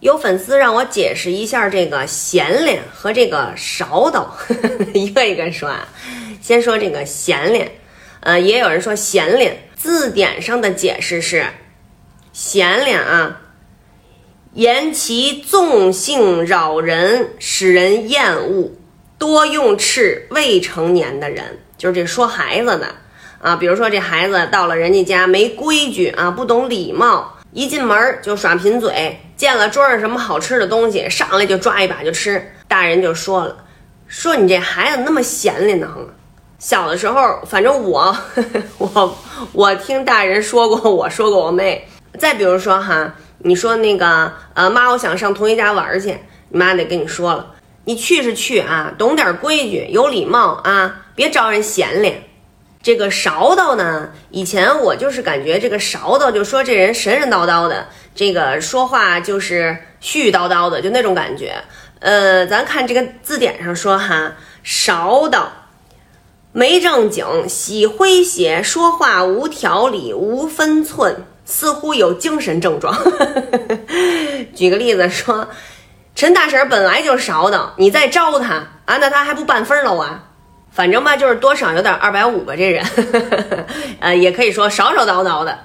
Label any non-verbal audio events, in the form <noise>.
有粉丝让我解释一下这个闲脸和这个勺刀，<laughs> 一个一个说啊。先说这个闲脸，呃，也有人说闲脸，字典上的解释是闲脸啊，言其纵性扰人，使人厌恶，多用斥未成年的人，就是这说孩子的啊。比如说这孩子到了人家家没规矩啊，不懂礼貌。一进门就耍贫嘴，见了桌上什么好吃的东西，上来就抓一把就吃。大人就说了，说你这孩子那么闲练呢。小的时候，反正我 <laughs> 我我听大人说过，我说过我妹。再比如说哈，你说那个呃妈，我想上同学家玩去，你妈得跟你说了，你去是去啊，懂点规矩，有礼貌啊，别招人嫌脸。这个勺道呢？以前我就是感觉这个勺道，就说这人神神叨叨的，这个说话就是絮絮叨叨的，就那种感觉。呃，咱看这个字典上说哈，勺道没正经，喜诙谐，说话无条理，无分寸，似乎有精神症状。<laughs> 举个例子说，陈大婶本来就勺叨，你再招他啊，那他还不半分喽啊？反正吧，就是多少有点二百五吧，这人，<laughs> 呃，也可以说少少叨叨的。